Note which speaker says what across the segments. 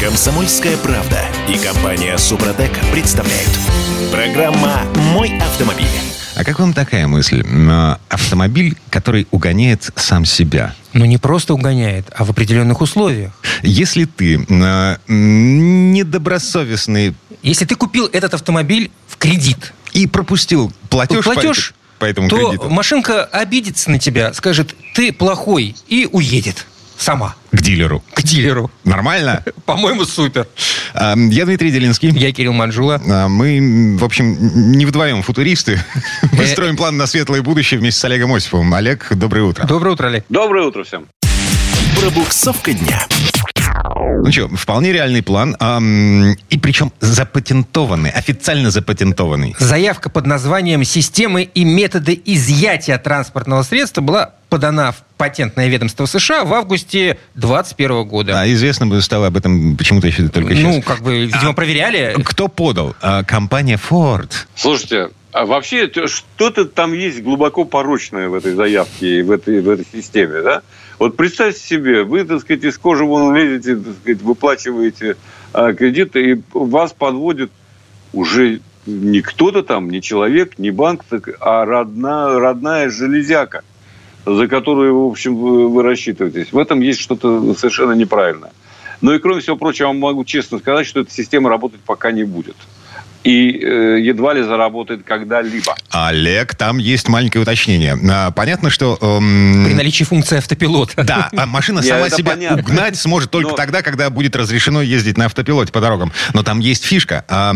Speaker 1: Комсомольская правда и компания Супротек представляют. Программа «Мой автомобиль».
Speaker 2: А как вам такая мысль? Автомобиль, который угоняет сам себя.
Speaker 3: Но не просто угоняет, а в определенных условиях.
Speaker 2: Если ты э, недобросовестный
Speaker 3: Если ты купил этот автомобиль в кредит,
Speaker 2: и пропустил платеж,
Speaker 3: платеж,
Speaker 2: по, по этому
Speaker 3: то
Speaker 2: кредиту
Speaker 3: машинка обидится на тебя, скажет, ты плохой, и уедет сама
Speaker 2: к дилеру.
Speaker 3: к дилеру.
Speaker 2: Нормально?
Speaker 3: По-моему, супер.
Speaker 2: А, Я Дмитрий Делинский.
Speaker 3: Я Кирилл Манжула.
Speaker 2: А, Мы, в общем, не вдвоем футуристы. Мы строим план на светлое будущее вместе с Олегом Осиповым. Олег, доброе утро.
Speaker 3: Доброе утро, Олег.
Speaker 4: Доброе утро всем.
Speaker 1: Пробуксовка дня.
Speaker 2: Ну что, вполне реальный план. ам, И причем запатентованный, официально запатентованный.
Speaker 3: Заявка под названием «Системы и методы изъятия транспортного средства» была подана в патентное ведомство США в августе 2021 года.
Speaker 2: А известно бы стало об этом почему-то еще только сейчас.
Speaker 3: ну, как бы, видимо, проверяли.
Speaker 2: Кто подал? А, Компания Ford.
Speaker 4: Слушайте, а вообще что-то там есть глубоко порочное в этой заявке и в этой, в этой системе, да? Вот представьте себе, вы, так сказать, из кожи вон лезете, так сказать, выплачиваете а, кредиты, и вас подводит уже не кто-то там, не человек, не банк, так, а родная, родная железяка, за которую, в общем, вы, вы рассчитываетесь. В этом есть что-то совершенно неправильное. Ну и кроме всего прочего, я вам могу честно сказать, что эта система работать пока не будет. И э, едва ли заработает когда-либо.
Speaker 2: Олег, там есть маленькое уточнение. А, Понятно, что... эм,
Speaker 3: При наличии функции автопилота.
Speaker 2: Да, а машина сама себя
Speaker 4: понятно.
Speaker 2: угнать сможет только
Speaker 4: Но-
Speaker 2: тогда, когда будет разрешено ездить на автопилоте по дорогам. Но там есть фишка. А,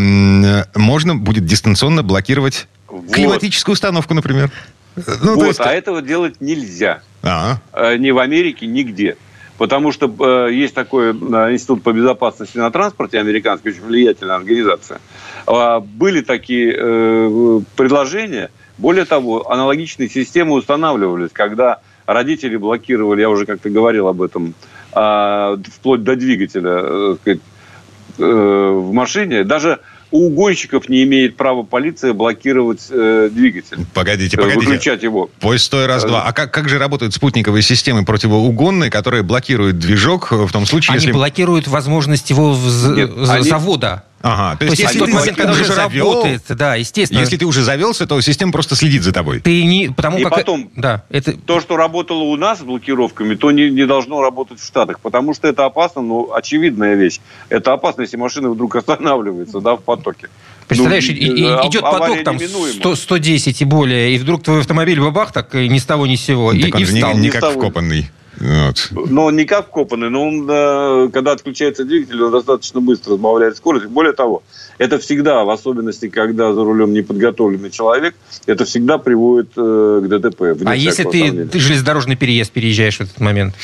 Speaker 2: можно будет дистанционно блокировать
Speaker 4: Вот.
Speaker 2: климатическую установку, например. Ну,
Speaker 4: вот,
Speaker 2: есть-
Speaker 4: а этого делать нельзя.
Speaker 2: А,
Speaker 4: Э, ни в Америке, нигде. Потому что э, есть такой э, институт по безопасности на транспорте, американский, очень влиятельная организация. А, были такие э, предложения. Более того, аналогичные системы устанавливались, когда родители блокировали, я уже как-то говорил об этом, а, вплоть до двигателя э, сказать, э, в машине. Даже у угонщиков не имеет права полиция блокировать э, двигатель,
Speaker 2: погодите,
Speaker 4: э,
Speaker 2: погодите.
Speaker 4: выключать его.
Speaker 2: Поезд стой раз-два. А как, как же работают спутниковые системы противоугонные, которые блокируют движок в том случае,
Speaker 3: Они
Speaker 2: если...
Speaker 3: блокируют возможность его вз-
Speaker 4: Нет,
Speaker 3: з-
Speaker 4: они-
Speaker 3: завода.
Speaker 2: Ага, то
Speaker 3: То
Speaker 2: есть,
Speaker 3: есть,
Speaker 2: если
Speaker 3: тот
Speaker 2: ты
Speaker 3: момент, когда
Speaker 2: уже завел,
Speaker 3: работает, да, естественно.
Speaker 2: если ты уже завелся, то система просто следит за тобой.
Speaker 3: ты не, потому
Speaker 4: И
Speaker 3: как,
Speaker 4: потом-
Speaker 3: да, это
Speaker 4: то, что работало у нас с блокировками, то не, не должно работать в Штатах, потому что это опасно, но очевидная вещь. Это опасно, если машина вдруг останавливается, да, в потоке.
Speaker 3: Представляешь,
Speaker 4: Ну,
Speaker 3: и- и-
Speaker 4: э,
Speaker 3: идет
Speaker 4: авария
Speaker 3: поток там
Speaker 4: неминуема.
Speaker 3: 100, 110 и более, и вдруг твой автомобиль бабах так и ни с того ни с сего, и,
Speaker 2: так он
Speaker 3: и
Speaker 2: же не,
Speaker 3: встал.
Speaker 2: не
Speaker 4: Не
Speaker 2: как вкопанный. Вот.
Speaker 4: Но не как вкопанный, но он, э, когда отключается двигатель, он достаточно быстро сбавляет скорость. Более того, это всегда, в особенности, когда за рулем неподготовленный человек, это всегда приводит э, к ДТП.
Speaker 3: А если ты, ты железнодорожный переезд переезжаешь в этот момент?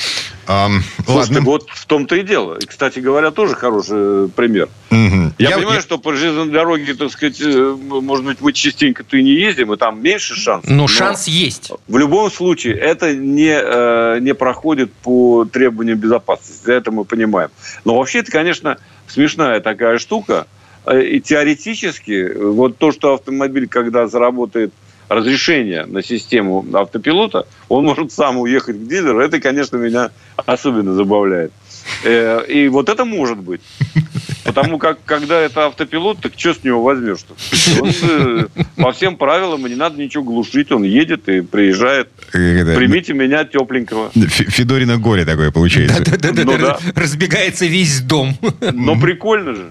Speaker 2: Ам,
Speaker 4: Слушайте,
Speaker 2: ладно.
Speaker 4: вот в том-то и дело. И, кстати говоря, тоже хороший э, пример.
Speaker 2: Мгм.
Speaker 4: Я, понимаю, что по железной дороге, так сказать, может быть, мы частенько-то и не ездим, и там меньше шансов.
Speaker 3: Но шанс есть.
Speaker 4: В любом случае, это не, э, не проходит по требованиям безопасности. Это мы понимаем. Но вообще это, конечно, смешная такая штука. Э, И теоретически, э, вот то, что автомобиль, когда заработает разрешение на систему автопилота, он может сам уехать к дилеру. Это, конечно, меня особенно забавляет. Э, И вот это может быть. Потому как, когда это автопилот, так что с него возьмешь-то? Он, э, по всем правилам, и не надо ничего глушить, он едет и приезжает.
Speaker 2: Это,
Speaker 4: Примите меня тепленького.
Speaker 2: Фе- Федорино горе такое получается.
Speaker 3: Да-да-да,
Speaker 4: Ну да.
Speaker 3: разбегается весь дом.
Speaker 4: Но прикольно же.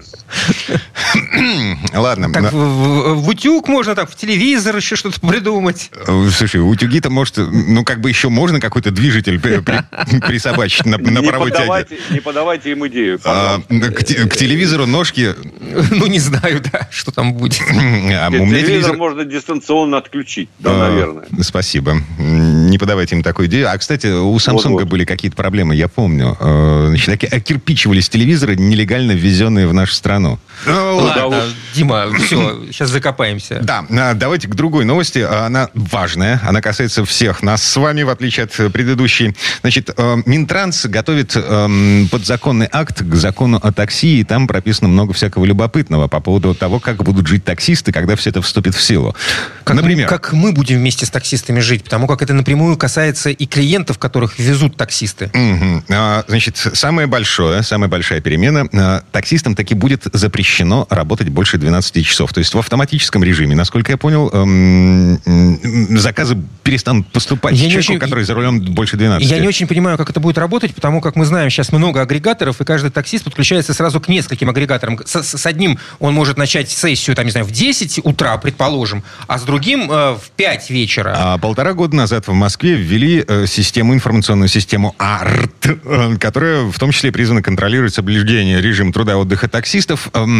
Speaker 2: Ладно.
Speaker 3: Так
Speaker 2: на-
Speaker 3: в, в- в утюг можно так, в телевизор еще что-то придумать.
Speaker 2: Э, Слушай, утюги-то, может, ну, как бы еще можно какой-то движитель при- при- присобачить на, на
Speaker 4: не,
Speaker 2: паровой тяге.
Speaker 4: Не подавайте им идею.
Speaker 2: А, к, к телевизору ножки...
Speaker 3: Ну, не знаю, да, что там будет.
Speaker 2: А, у меня
Speaker 4: Телевизор
Speaker 2: телевизор...
Speaker 4: можно дистанционно отключить, да,
Speaker 2: А,
Speaker 4: наверное.
Speaker 2: Спасибо. Не подавайте им такую идею. А, кстати, у Samsung
Speaker 4: Вот-вот.
Speaker 2: были какие-то проблемы, я помню. Э, Значит, такие окирпичивались телевизоры, нелегально ввезенные в нашу страну. Ну,
Speaker 3: Ладно,
Speaker 4: вот.
Speaker 3: Дима, все, сейчас закопаемся.
Speaker 2: Да, а, давайте к другой новости. Она важная, она касается всех нас с вами, в отличие от предыдущей. Значит, э, Минтранс готовит эм, подзаконный акт к закону о такси, и там прописано много всякого любопытного по поводу того, как будут жить таксисты, когда все это вступит в силу.
Speaker 3: Как,
Speaker 2: Например,
Speaker 3: мы, как мы будем вместе с таксистами жить, потому как это напрямую касается и клиентов, которых везут таксисты.
Speaker 2: А, Значит, самое большое, самая большая перемена. а, Таксистам таки будет запрещено работать больше 12 часов. То есть в автоматическом режиме, насколько я понял, эм, заказы перестанут поступать
Speaker 3: Я
Speaker 2: человеку,
Speaker 3: очень-
Speaker 2: который за рулем больше 12.
Speaker 3: Я не очень понимаю, как это будет работать, потому как мы знаем, сейчас много агрегаторов, и каждый таксист подключается сразу к нескольким агрегаторам. С, с- одним он может начать сессию, там, не знаю, в 10 утра, предположим, а с другим э, в 5 вечера.
Speaker 2: А полтора года назад в Москве ввели э, систему, информационную систему АРТ, э, которая в том числе призвана контролировать соблюдение режима труда и отдыха таксистов эм,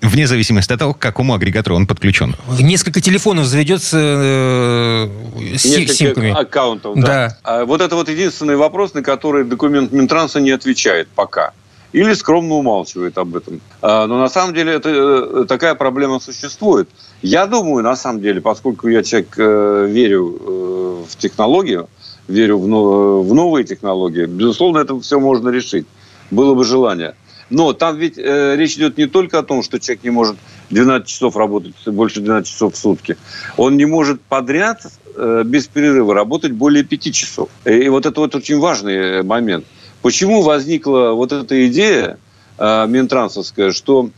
Speaker 2: вне зависимости от того, к какому агрегатору он подключен.
Speaker 3: Несколько телефонов заведется э, с
Speaker 4: Несколько
Speaker 3: симками.
Speaker 4: аккаунтов, да.
Speaker 3: Да.
Speaker 4: А вот это вот единственный вопрос, на который документ Минтранса не отвечает пока. Или скромно умалчивает об этом. А, Но на самом деле это, э, такая проблема существует. Я думаю, на самом деле, поскольку я человек э, верю э, в технологию, верю в, но- в новые технологии, безусловно, это все можно решить. Было бы желание. Но там ведь э, речь идет не только о том, что человек не может 12 часов работать, больше 12 часов в сутки. Он не может подряд э, без перерыва работать более 5 часов. И вот это вот очень важный э, момент. Почему возникла вот эта идея э, Минтрансовская, что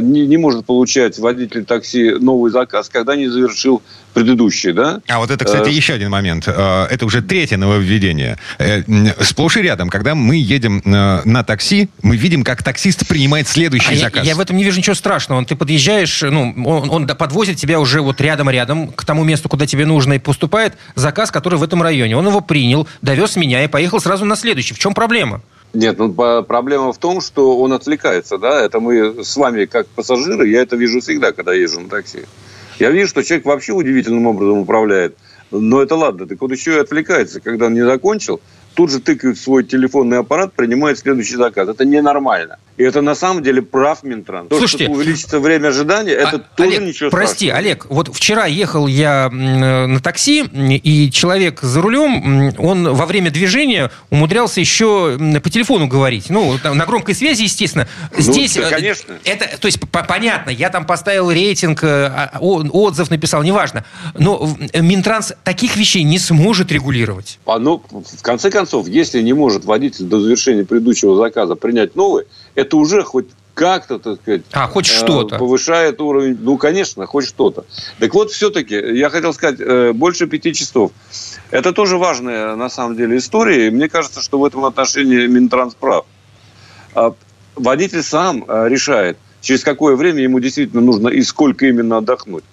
Speaker 4: не, не может получать водитель такси новый заказ, когда не завершил предыдущий, да?
Speaker 2: А вот это, кстати,
Speaker 4: Э,
Speaker 2: еще один момент. Э, Это уже третье нововведение. Э, Сплошь и рядом, когда мы едем э, на такси, мы видим, как таксист принимает следующий
Speaker 3: А я,
Speaker 2: заказ.
Speaker 3: я в этом не вижу ничего страшного. Ты подъезжаешь, ну, он, он подвозит тебя уже вот рядом-рядом к тому месту, куда тебе нужно, и поступает заказ, который в этом районе. Он его принял, довез меня и поехал сразу на следующий. В чем проблема?
Speaker 4: Нет, ну проблема в том, что он отвлекается, да, это мы с вами как пассажиры, я это вижу всегда, когда езжу на такси. Я вижу, что человек вообще удивительным образом управляет. Но это ладно, так вот еще и отвлекается, когда он не закончил, тут же тыкает свой телефонный аппарат, принимает следующий заказ. Это ненормально. И это на самом деле прав Минтранс. То,
Speaker 3: Слушайте,
Speaker 4: что увеличится время ожидания, это
Speaker 3: А,
Speaker 4: тоже
Speaker 3: Олег,
Speaker 4: ничего
Speaker 3: прости,
Speaker 4: страшного.
Speaker 3: Олег, вот вчера ехал я на такси, и человек за рулем, он во время движения умудрялся еще по телефону говорить. Ну, там, на громкой связи, естественно. Здесь,
Speaker 4: Ну, да,
Speaker 3: э,
Speaker 4: конечно.
Speaker 3: Это, то есть, по- понятно, я там поставил рейтинг, э, а, отзыв написал, неважно. Но Минтранс таких вещей не сможет регулировать.
Speaker 4: А, ну, в конце концов, если не может водитель до завершения предыдущего заказа принять новый, это уже хоть как-то, так сказать,
Speaker 3: А, хоть
Speaker 4: э,
Speaker 3: что-то.
Speaker 4: повышает уровень. Ну, конечно, хоть что-то. Так вот, все-таки, я хотел сказать, э, больше пяти часов. Это тоже важная, на самом деле, история. И мне кажется, что в этом отношении Минтранс прав. А Водитель сам э, решает, через какое время ему действительно нужно и сколько именно отдохнуть.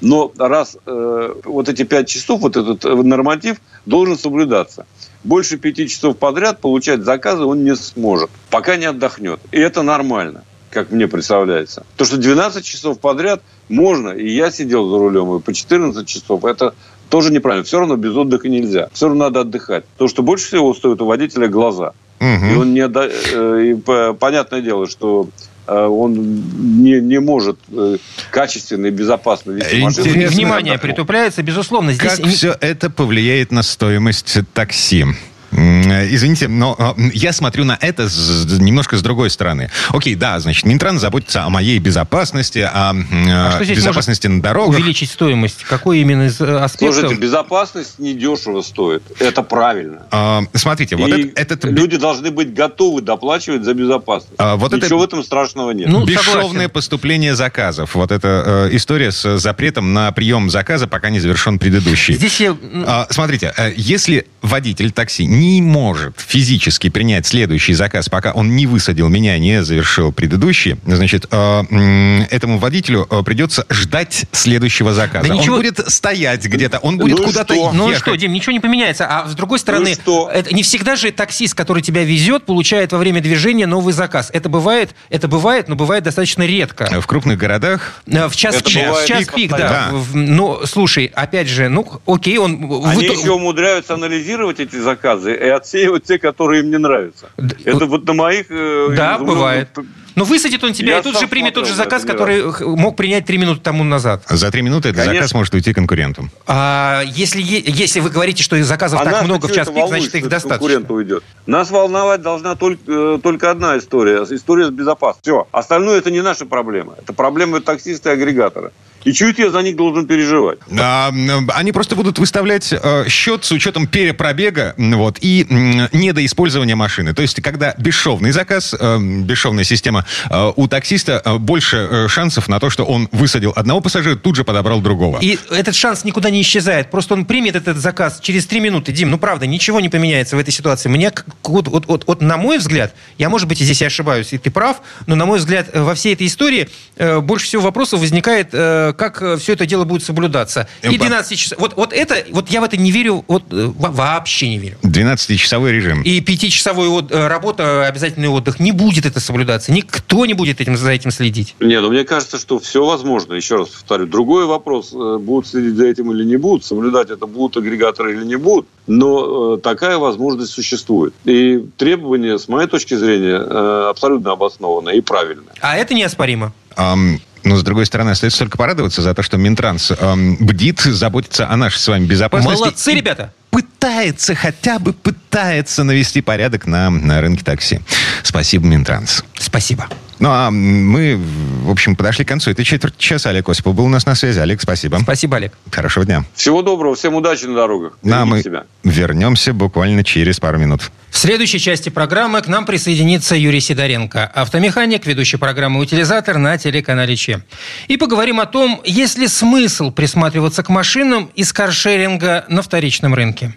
Speaker 4: Но раз э, вот эти пять часов, вот этот норматив должен соблюдаться. Больше пяти часов подряд получать заказы он не сможет, пока не отдохнет. И это нормально, как мне представляется. То, что 12 часов подряд можно, и я сидел за рулем, и по 14 часов, это тоже неправильно. Все равно без отдыха нельзя. Все равно надо отдыхать. То, что больше всего стоит у водителя глаза.
Speaker 2: Мгм.
Speaker 4: И он не э, и по- понятное дело, что он не, не может э, качественно и безопасно вести машину.
Speaker 3: Внимание притупляется, безусловно. Здесь
Speaker 2: Как все это повлияет на стоимость такси? Извините, но э, я смотрю на это с- немножко с другой стороны. Окей, да, значит, Минтранс заботится о моей безопасности, о
Speaker 3: А что здесь
Speaker 2: безопасности на дорогах.
Speaker 3: увеличить стоимость? Какой именно из э, аспектов?
Speaker 4: Слушайте, безопасность недешево стоит. Это правильно.
Speaker 2: А, смотрите, вот
Speaker 4: и
Speaker 2: это- этот
Speaker 4: люди должны быть готовы доплачивать за безопасность.
Speaker 2: А, вот это-
Speaker 4: Ничего в этом страшного нет.
Speaker 3: Ну,
Speaker 2: бесшовное
Speaker 3: согласен.
Speaker 2: поступление заказов. Вот эта э, история с запретом на прием заказа, пока не завершен предыдущий.
Speaker 3: Здесь я...
Speaker 2: А, Смотрите, э, если водитель такси не может физически принять следующий заказ, пока он не высадил меня, не завершил предыдущий, значит, э, этому водителю э, придется ждать следующего заказа.
Speaker 3: Да ничего-
Speaker 2: Он будет стоять где-то, он будет
Speaker 4: Ну
Speaker 2: куда-то
Speaker 4: что?
Speaker 3: Ну
Speaker 2: ехать.
Speaker 3: что, Дим, ничего не поменяется. А с другой стороны,
Speaker 4: Ну что?
Speaker 3: это не всегда же таксист, который тебя везет, получает во время движения новый заказ. Это бывает, это бывает, но бывает достаточно редко.
Speaker 2: В крупных городах
Speaker 3: Э, В час,
Speaker 4: Это
Speaker 3: пик, в час
Speaker 4: пик
Speaker 3: пик, да. В- Ну, слушай, опять же, ну, окей, он...
Speaker 4: Они
Speaker 3: итог-
Speaker 4: еще умудряются анализировать эти заказы и отсеивать те, которые им не нравятся. Это вот на моих... э,
Speaker 3: Да,
Speaker 4: изумленных
Speaker 3: бывает. Но высадит он тебя
Speaker 4: Я
Speaker 3: и тут же примет тот же заказ, который х- мог принять три минуты тому назад.
Speaker 2: За три минуты этот
Speaker 4: Конечно.
Speaker 2: заказ может уйти конкуренту.
Speaker 3: А если, если вы говорите, что заказов
Speaker 4: А
Speaker 3: так много в час пик,
Speaker 4: волнует,
Speaker 3: значит, их достаточно.
Speaker 4: конкурент уйдет. Нас волновать должна только, э, только одна история. История с безопасностью. Все. Остальное это не наша проблема. Это проблема таксиста и агрегатора. И чуть я за них должен переживать.
Speaker 2: А, Они просто будут выставлять э, счет с учетом перепробега вот, и м, недоиспользования машины. То есть, когда бесшовный заказ, э, бесшовная система, э, у таксиста э, больше э, шансов на то, что он высадил одного пассажира, тут же подобрал другого.
Speaker 3: И этот шанс никуда не исчезает. Просто он примет этот заказ через три минуты. Дим, ну правда, ничего не поменяется в этой ситуации. Мне, вот, вот, вот, вот на мой взгляд, я, может быть, и здесь я ошибаюсь, и ты прав, но на мой взгляд, во всей этой истории э, больше всего вопросов возникает, э, как все это дело будет соблюдаться. И
Speaker 2: Эм,
Speaker 3: 12 часов. Вот, вот это, вот я в это не верю, вот во- вообще не верю.
Speaker 2: 12-часовой режим.
Speaker 3: И пятичасовой от- э, работа, обязательный отдых, не будет это соблюдаться. Никто не будет этим, за этим следить.
Speaker 4: Не, ну мне кажется, что все возможно. Еще раз повторю. Другой вопрос, э, будут следить за этим или не будут, соблюдать это будут агрегаторы или не будут. Но э, такая возможность существует. И требования, с моей точки зрения, э, абсолютно обоснованные и правильные.
Speaker 3: А это неоспоримо.
Speaker 2: Ам, но, с другой стороны, остается только порадоваться за то, что Минтранс ам, бдит, заботится о нашей с вами безопасности.
Speaker 3: Молодцы, ребята!
Speaker 2: Пытается, хотя бы пытается навести порядок на, на рынке такси. Спасибо, Минтранс.
Speaker 3: Спасибо.
Speaker 2: Ну, а мы, в общем, подошли к концу этой четверти часа. Олег Осипов был у нас на связи. Олег, спасибо.
Speaker 3: Спасибо, Олег.
Speaker 2: Хорошего дня.
Speaker 4: Всего доброго, всем удачи на дорогах.
Speaker 2: Ну, а мы
Speaker 4: себя.
Speaker 2: вернемся буквально через пару минут.
Speaker 3: В следующей части программы к нам присоединится Юрий Сидоренко, автомеханик, ведущий программы «Утилизатор» на телеканале ЧЕ. И поговорим о том, есть ли смысл присматриваться к машинам из каршеринга на вторичном рынке.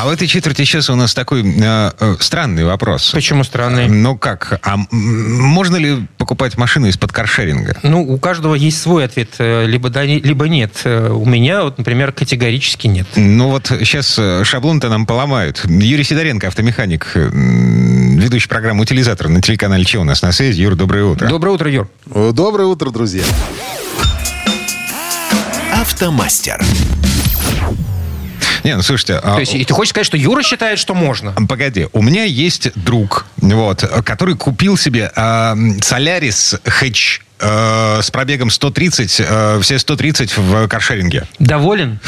Speaker 2: А в этой четверти часа у нас такой э, э, странный вопрос.
Speaker 3: Почему странный?
Speaker 2: Ну как, а можно ли покупать машину из-под каршеринга?
Speaker 3: Ну, у каждого есть свой ответ. э, Либо да, либо нет. Э, У меня, вот, например, категорически нет.
Speaker 2: Ну вот сейчас шаблон-то нам поломают. Юрий Сидоренко, автомеханик, ведущий программы «Утилизатор» на телеканале «Че» у нас на связи. Юр, доброе утро.
Speaker 3: Доброе утро, Юр.
Speaker 5: Э, Доброе утро, друзья.
Speaker 1: Автомастер.
Speaker 2: Не, ну слушайте, а,
Speaker 3: То есть, и ты хочешь сказать, что Юра считает, что можно?
Speaker 2: Погоди, у меня есть друг, вот, который купил себе а, Солярис Хэтч э, с пробегом 130, э, все 130 в каршеринге.
Speaker 3: Доволен?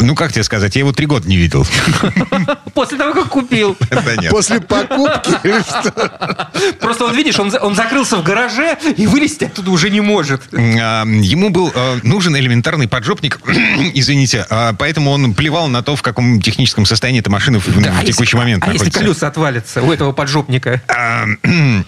Speaker 2: Ну, как тебе сказать, я его три года не видел.
Speaker 3: После того, как купил.
Speaker 2: Да нет.
Speaker 5: После покупки?
Speaker 3: Просто вот видишь, он, он закрылся в гараже и вылезти оттуда уже не может.
Speaker 2: А, Ему был э, нужен элементарный поджопник, извините, а, поэтому он плевал на то, в каком техническом состоянии эта машина в, в
Speaker 3: Да, а
Speaker 2: текущий
Speaker 3: если-
Speaker 2: момент
Speaker 3: А если
Speaker 2: находится.
Speaker 3: колеса отвалятся у этого поджопника?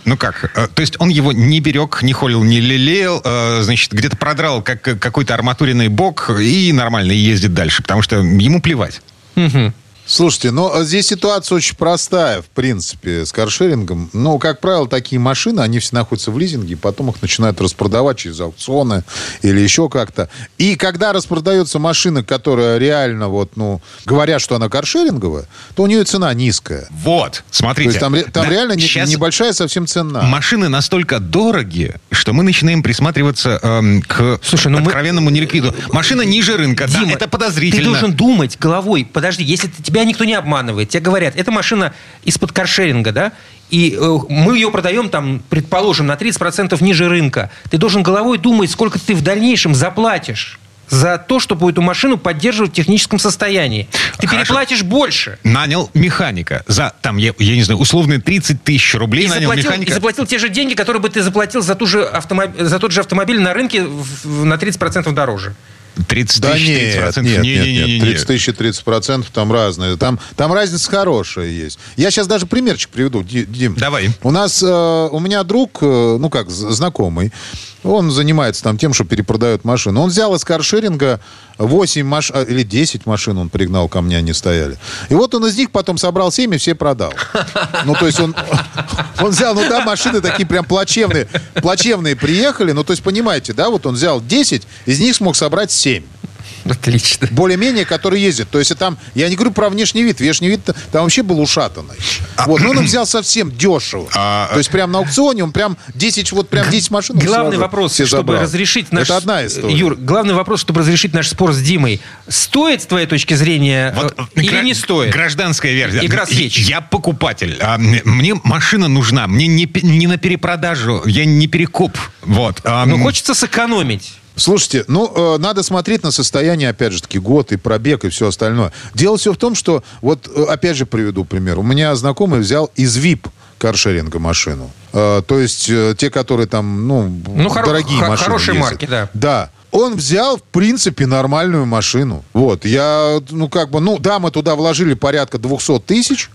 Speaker 2: Ну как? э, То есть он его не берег, не холил, не лелеял, э, значит, где-то продрал как какой-то арматуренный бок и нормально ездит дальше, потому что ему плевать.
Speaker 3: Мгм.
Speaker 5: Слушайте, ну здесь ситуация очень простая, в принципе, с каршерингом. Ну, как правило, такие машины, они все находятся в лизинге, и потом их начинают распродавать через аукционы или еще как-то. И когда распродается машина, которая реально, вот, ну, говорят, что она каршеринговая, то у нее цена низкая.
Speaker 2: Вот,
Speaker 5: То
Speaker 2: смотрите.
Speaker 5: есть там, там
Speaker 2: Да,
Speaker 5: реально не-
Speaker 2: щас
Speaker 5: небольшая совсем цена.
Speaker 2: Машины настолько дорогие, что мы начинаем присматриваться эм, к
Speaker 3: Слушай, ну мы-
Speaker 2: откровенному неликвиду. Машина ниже рынка, да,
Speaker 3: Дима,
Speaker 2: это подозрительно.
Speaker 3: Ты должен думать головой. Подожди, если ты- тебя никто не обманывает, тебе говорят, эта машина из-под каршеринга, да, и э, мы ее продаем там, предположим, на 30% ниже рынка. Ты должен головой думать, сколько ты в дальнейшем заплатишь за то, чтобы эту машину поддерживать в техническом состоянии. Ты
Speaker 2: Хорошо.
Speaker 3: переплатишь больше.
Speaker 2: Нанял механика за, там, я, я не знаю, условные 30 тысяч рублей
Speaker 3: И
Speaker 2: нанял
Speaker 3: заплатил,
Speaker 2: механика.
Speaker 3: и заплатил те же деньги, которые бы ты заплатил за, ту же автомоб- за тот же автомобиль на рынке в- в- на 30% дороже.
Speaker 2: 30
Speaker 5: Да
Speaker 2: тысяч,
Speaker 5: нет,
Speaker 2: 30%.
Speaker 5: нет, нет,
Speaker 2: Не-не-не-не.
Speaker 5: нет, 30 тысяч и 30 процентов там разные. Там, там разница хорошая есть. Я сейчас даже примерчик приведу, Ди- Дим.
Speaker 2: Давай.
Speaker 5: У нас, э, у меня друг, э, ну как, знакомый, он занимается там тем, что перепродает машины. Он взял из каршеринга 8 машин, или 10 машин он пригнал ко мне, они стояли. И вот он из них потом собрал 7 и все продал. Ну, то есть он, он взял, ну да, машины такие прям плачевные, плачевные приехали. Ну, то есть, понимаете, да, вот он взял 10, из них смог собрать 7.
Speaker 3: Отлично.
Speaker 5: более-менее, который ездит. То есть там, я не говорю про внешний вид, внешний вид там вообще был ушатанный. Вот, но он взял совсем дешево.
Speaker 2: А-
Speaker 5: То есть прям на аукционе он прям 10, вот прям 10 машин.
Speaker 3: Главный
Speaker 5: сразу
Speaker 3: вопрос,
Speaker 5: все
Speaker 3: чтобы
Speaker 5: забрал.
Speaker 3: разрешить наш...
Speaker 5: Это одна история.
Speaker 3: Юр, главный вопрос, чтобы разрешить наш спор с Димой. Стоит, с твоей точки зрения,
Speaker 2: Вот,
Speaker 3: э, или
Speaker 2: гра-
Speaker 3: не стоит?
Speaker 2: Гражданская версия.
Speaker 3: Игра свеч.
Speaker 2: Я покупатель. А, Мне машина нужна. Мне не, не на перепродажу. Я не перекуп. Вот. А,
Speaker 3: Ну,
Speaker 2: м,
Speaker 3: хочется сэкономить.
Speaker 5: Слушайте, ну, э, надо смотреть на состояние, опять же таки, год и пробег и все остальное. Дело все в том, что, вот, э, опять же приведу пример. У меня знакомый взял из ВИП каршеринга машину. Э, то есть э, те, которые там, ну,
Speaker 3: Ну, хоро-
Speaker 5: дорогие
Speaker 3: хо-
Speaker 5: машины
Speaker 3: хорошие
Speaker 5: ездят.
Speaker 3: марки, да.
Speaker 5: Да. Он взял, в принципе, нормальную машину. Вот, я, ну, как бы, ну, да, мы туда вложили порядка 200 тысяч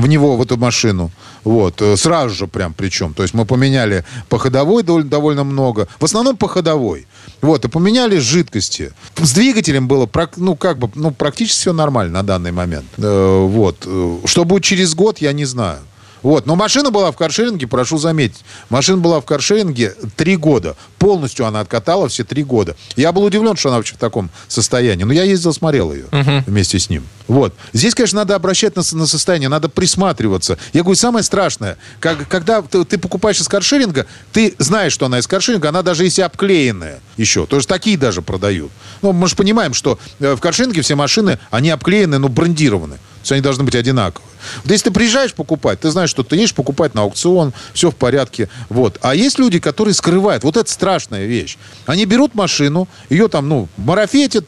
Speaker 5: в него, в эту машину. Вот, э, сразу же прям причем. То есть мы поменяли по ходовой довольно, довольно много. В основном по ходовой. Вот, и поменяли жидкости. С двигателем было, ну, как бы, ну, практически все нормально на данный момент. Э, вот. Э, Что будет через год, я не знаю. Вот. Но машина была в каршеринге, прошу заметить. Машина была в каршеринге три года. Полностью она откатала все три года. Я был удивлен, что она вообще в таком состоянии. Но я ездил, смотрел ее вместе с ним. Вот. Здесь, конечно, надо обращать на, на состояние, надо присматриваться. Я говорю, самое страшное, как, когда ты, ты покупаешь из каршеринга, ты знаешь, что она из каршеринга, она даже если обклеенная еще. То есть такие даже продают. Ну, мы же понимаем, что э, в каршеринге все машины, они обклеены, но брендированы. То есть они должны быть одинаковые. Вот если ты приезжаешь покупать, ты знаешь, что ты едешь покупать на аукцион, все в порядке. Вот. А есть люди, которые скрывают. Вот это страшная вещь. Они берут машину, ее там, ну, марафетят,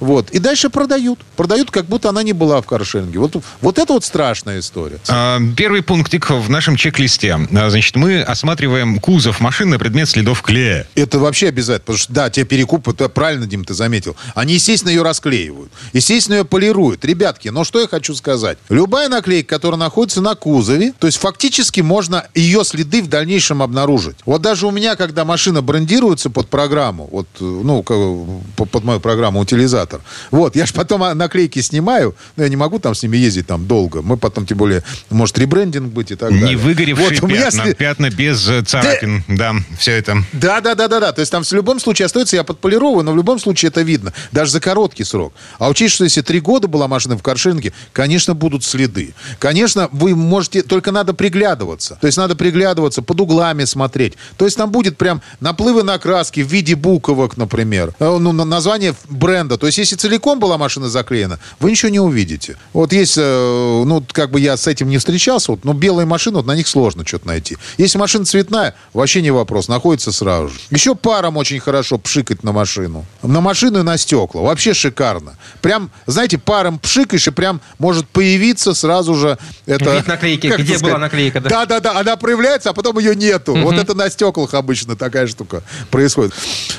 Speaker 5: вот, и дальше продают. Продают, как будто она не была в каршеринге. Вот, вот это вот страшная история.
Speaker 2: а, Первый пунктик в нашем чек-листе. А, Значит, мы осматриваем кузов машины на предмет следов клея.
Speaker 5: Это вообще обязательно, потому что, да, те перекупы, правильно, Дим, ты заметил, они, естественно, ее расклеивают, естественно, ее полируют. Ребятки, но что я хочу сказать? Любая наклейка, которая находится на кузове, то есть фактически можно ее следы в дальнейшем обнаружить. Вот даже у меня, когда машина брендируется под программу, вот, ну, под мою программу утилизатор, вот, я же потом а, наклейки снимаю, но я не могу там с ними ездить там долго. Мы потом, тем более, может ребрендинг быть и так далее.
Speaker 2: Не выгоревшие
Speaker 5: Вот у меня
Speaker 2: пятна. Пятна без э, царапин. Да, все это.
Speaker 5: да, да, да, да, да. То есть там в любом случае остается, я подполировываю, но в любом случае это видно. Даже за короткий срок. А учесть, что если три года была машина в каршеринге, конечно, будут следы. Конечно, вы можете, только надо приглядываться. То есть надо приглядываться, под углами смотреть. То есть там будет прям наплывы на краски в виде буковок, например. Э, Ну, на- название бренда. То есть если целиком была машина заклеена, вы ничего не увидите. Вот есть, э, ну, как бы я с этим не встречался, вот, но белые машины, вот на них сложно что-то найти. Если машина цветная, вообще не вопрос, находится сразу же. Еще паром очень хорошо пшикать на машину. На машину и на стекла. Вообще шикарно. Прям, знаете, паром пшикаешь, и прям может появиться сразу же это...
Speaker 3: Вид наклейки, где
Speaker 5: это
Speaker 3: была
Speaker 5: сказать?
Speaker 3: наклейка, да?
Speaker 5: Да, да, да, она проявляется, а потом ее нету. Вот это на стеклах обычно такая штука происходит.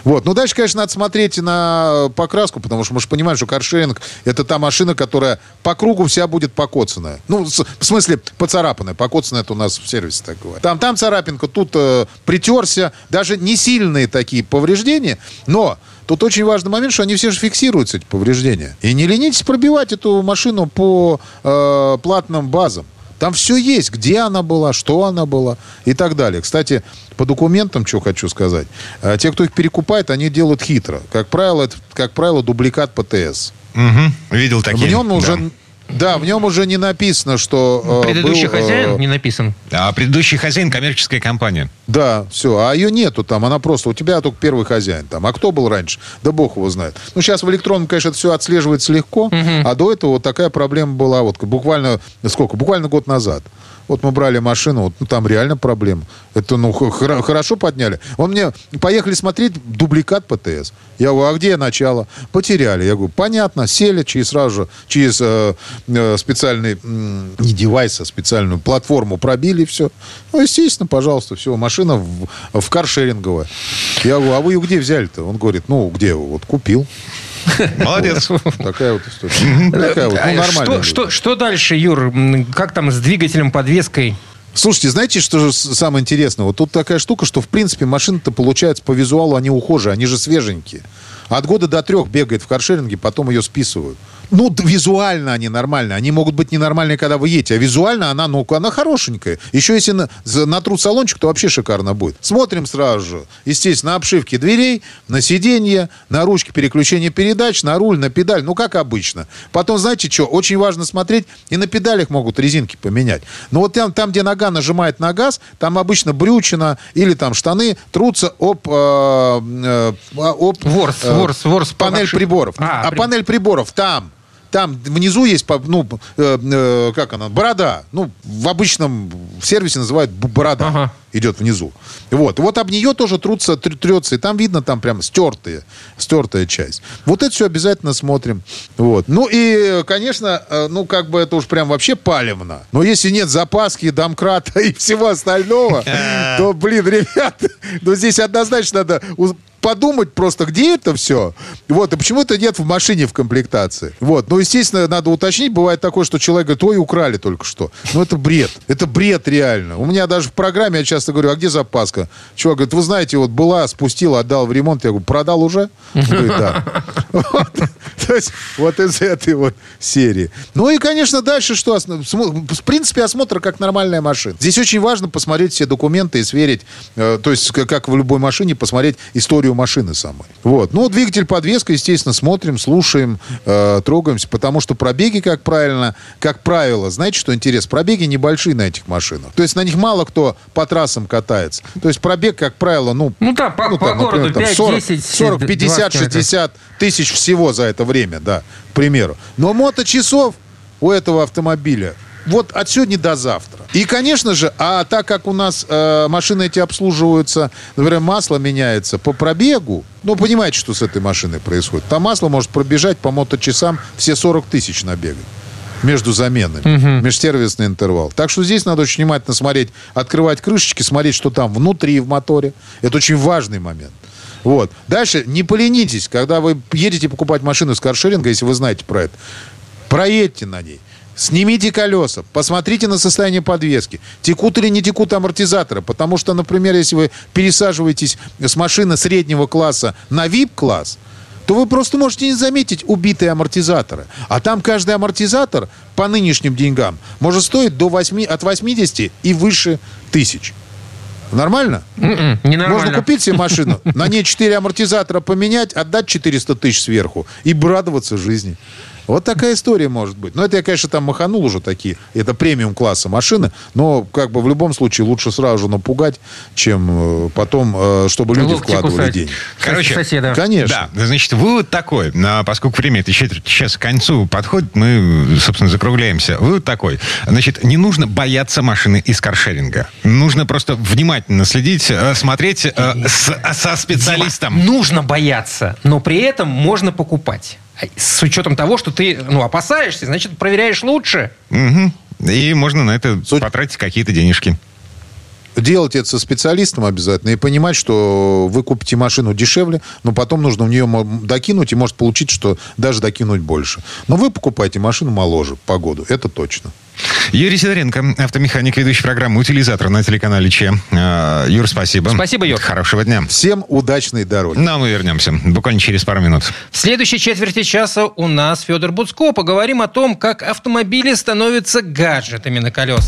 Speaker 5: Вот. Ну, дальше, конечно, надо смотреть на покраску, потому что мы же понимаем, что каршеринг — это та машина, которая по кругу вся будет покоцанная. Ну, в смысле, поцарапанная. Покоцанная — это у нас в сервисе так говорят. Там, там царапинка, тут э, притерся. Даже не сильные такие повреждения, но Тут очень важный момент, что они все же фиксируются, эти повреждения. И не ленитесь пробивать эту машину по э, платным базам. Там все есть, где она была, что она была и так далее. Кстати, по документам, что хочу сказать, э, те, кто их перекупает, они делают хитро. Как правило, это, как правило, дубликат ПТС.
Speaker 2: Мгм. Видел такие.
Speaker 5: в нем уже,
Speaker 2: да.
Speaker 5: в нем уже не написано, что э,
Speaker 3: Предыдущий
Speaker 5: был, э,
Speaker 3: хозяин не написан.
Speaker 2: А предыдущий хозяин коммерческая компания.
Speaker 5: Да, все. А ее нету там. Она просто... У тебя только первый хозяин там. А кто был раньше? Да бог его знает. Ну, сейчас в электронном, конечно, это все отслеживается легко. А до этого вот такая проблема была вот буквально... Сколько? Буквально год назад. Вот мы брали машину, вот, ну, там реально проблема. Это, ну, х- хра- хорошо подняли. Он мне... Поехали смотреть дубликат ПТС. Я говорю, а где начало? Потеряли. Я говорю, понятно. Сели через сразу же, через э, э, специальный, м, не девайс, а специальную платформу пробили, все. Ну, естественно, пожалуйста, все, машина в, в каршеринговая. Я говорю, а вы ее где взяли-то? Он говорит, ну, где? Вот купил.
Speaker 2: Молодец.
Speaker 5: Такая вот история. Такая вот, ну,
Speaker 3: А
Speaker 5: нормально.
Speaker 3: Что, что, что дальше, Юр? Как там с двигателем, подвеской?
Speaker 5: Слушайте, знаете, что самое интересное? Вот тут такая штука, что, в принципе, машины-то, получается, по визуалу они ухожие, они же свеженькие. От года до трех бегает в каршеринге, потом ее списывают. Ну, визуально они нормальные. Они могут быть ненормальные, когда вы едете. А визуально она, ну, она хорошенькая. Еще если на, натрут салончик, то вообще шикарно будет. Смотрим сразу же. Естественно, на обшивки дверей, на сиденье, на ручки переключения передач, на руль, на педаль. Ну, как обычно. Потом, знаете что, очень важно смотреть, и на педалях могут резинки поменять. Но вот там, там где нога нажимает на газ, там обычно брючина или там штаны трутся об, э, э, об
Speaker 3: Ворс,
Speaker 5: э,
Speaker 3: ворс, ворс.
Speaker 5: панель приборов.
Speaker 3: А,
Speaker 5: А,
Speaker 3: при-
Speaker 5: панель приборов там. Там внизу есть, ну, э, э, как она, борода. Ну, в обычном сервисе называют борода.
Speaker 3: Ага.
Speaker 5: Идет внизу. Вот. Вот об нее тоже трутся, тр- трется. И там видно, там прям стертые, стертая часть. Вот это все обязательно смотрим. Вот. Ну и, конечно, э, ну как бы это уж прям вообще палевно. Но если нет запаски, домкрата и всего остального, то, блин, ребят, ну здесь однозначно надо подумать просто, где это все. Вот, и почему это нет в машине в комплектации. Вот, ну, естественно, надо уточнить. Бывает такое, что человек говорит, ой, украли только что. Ну, это бред. Это бред реально. У меня даже в программе я часто говорю, а где запаска? Чувак говорит, вы знаете, вот была, спустила, отдал в ремонт. Я говорю, продал уже? Он говорит, да. То есть, вот из этой вот серии. Ну и, конечно, дальше что? В принципе, осмотр как нормальная машина. Здесь очень важно посмотреть все документы и сверить, э, то есть, как в любой машине, посмотреть историю машины самой. Вот. Ну, двигатель, подвеска, естественно, смотрим, слушаем, э, трогаемся, потому что пробеги, как правильно, как правило, знаете, что интересно? Пробеги небольшие на этих машинах. То есть, на них мало кто по трассам катается. То есть, пробег, как правило, ну,
Speaker 3: Ну да, по, по городу 5,
Speaker 5: 40,
Speaker 3: 10,
Speaker 5: 40, 50,
Speaker 3: 20 километров.
Speaker 5: 60 тысяч всего за это время, да, к примеру. Но моточасов у этого автомобиля вот от сегодня до завтра. И, конечно же, а так как у нас э, машины эти обслуживаются, например, масло меняется по пробегу, ну, понимаете, что с этой машиной происходит. Там масло может пробежать по моточасам все 40 тысяч набегать между заменами, межсервисный интервал. Так что здесь надо очень внимательно смотреть, открывать крышечки, смотреть, что там внутри в моторе. Это очень важный момент. Вот. Дальше, не поленитесь, когда вы едете покупать машину с каршеринга, если вы знаете про это, проедьте на ней. Снимите колеса, посмотрите на состояние подвески, текут или не текут амортизаторы. Потому что, например, если вы пересаживаетесь с машины среднего класса на VIP-класс, то вы просто можете не заметить убитые амортизаторы. А там каждый амортизатор по нынешним деньгам может стоить до 8, от 80 и выше тысяч. Нормально?
Speaker 3: М-м, Ненормально.
Speaker 5: Можно купить себе машину, на ней 4 амортизатора поменять, отдать 400 тысяч сверху и радоваться жизни. Вот такая история может быть. Но это я, конечно, там маханул уже такие. Это премиум класса машины. Но как бы в любом случае лучше сразу же напугать, чем э, потом, э, чтобы люди
Speaker 3: Локти
Speaker 5: вкладывали
Speaker 3: кусать.
Speaker 5: деньги.
Speaker 2: Короче,
Speaker 3: соседа.
Speaker 5: Конечно.
Speaker 2: Да, значит, вывод такой, а, поскольку время это четверть сейчас к концу подходит, мы, собственно, закругляемся. Вывод такой, значит, не нужно бояться машины из каршеринга. Нужно просто внимательно следить, э, смотреть э, с- со специалистом.
Speaker 3: Дима, нужно бояться, но при этом можно покупать. А С учетом того, что ты ну, опасаешься, значит, проверяешь лучше.
Speaker 2: Мгм. И можно на это
Speaker 5: Суть-
Speaker 2: потратить какие-то денежки.
Speaker 5: Делать это со специалистом обязательно и понимать, что вы купите машину дешевле, но потом нужно в нее докинуть и может получить, что даже докинуть больше. Но вы покупаете машину моложе по году, это точно.
Speaker 2: Юрий Сидоренко, автомеханик, ведущий программы «Утилизатор» на телеканале Че. Э, Юр, спасибо.
Speaker 3: Спасибо, Юр.
Speaker 2: Хорошего дня.
Speaker 5: Всем удачной дороги.
Speaker 2: Ну, а мы вернемся буквально через пару минут.
Speaker 3: В следующей четверти часа у нас Федор Буцко. Поговорим о том, как автомобили становятся гаджетами на колесах.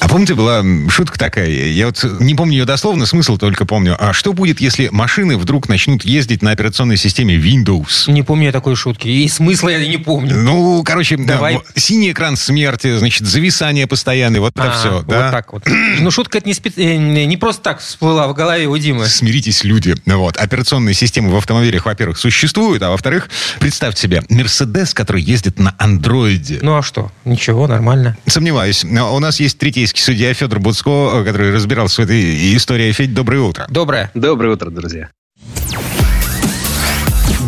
Speaker 2: А помните, была шутка такая, я вот не помню ее дословно, смысл только помню. А что будет, если машины вдруг начнут ездить на операционной системе Windows?
Speaker 3: Не помню я такой шутки. И смысла я не помню.
Speaker 2: Ну, короче, да,
Speaker 3: Давай.
Speaker 2: вот синий экран смерти, значит, зависание постоянное, вот это
Speaker 3: А,
Speaker 2: все,
Speaker 3: вот
Speaker 2: да?
Speaker 3: так вот. Ну, шутка это не, спе- э, не просто так всплыла в голове у Димы.
Speaker 2: Смиритесь, люди. Вот. Операционные системы в автомобилях, во-первых, существуют, а во-вторых, представьте себе, Мерседес, который ездит на андроиде.
Speaker 3: Ну, а что? Ничего, нормально.
Speaker 2: Сомневаюсь. Но У нас есть третейский судья Федор Буцко, который разбирался в этой истории. Федь, доброе утро.
Speaker 3: Доброе.
Speaker 6: Доброе утро, друзья.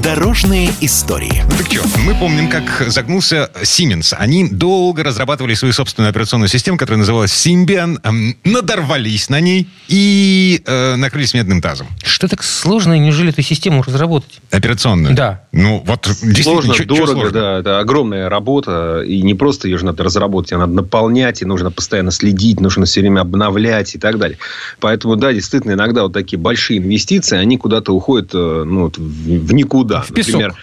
Speaker 1: Дорожные истории.
Speaker 2: Ну так что, мы помним, как загнулся Siemens. Они долго разрабатывали свою собственную операционную систему, которая называлась Symbian, эм, надорвались на ней и э, накрылись медным тазом.
Speaker 3: Что так сложно, неужели эту систему разработать?
Speaker 2: Операционную?
Speaker 3: Да.
Speaker 2: Ну, вот
Speaker 6: Сложно, чё, дорого, чё сложно? да. Это огромная работа. И не просто ее же надо разработать, а надо наполнять, и нужно постоянно следить, нужно все время обновлять и так далее. Поэтому, да, действительно, иногда вот такие большие инвестиции, они куда-то уходят э, ну, вот, в никуда.
Speaker 3: В песок. Например,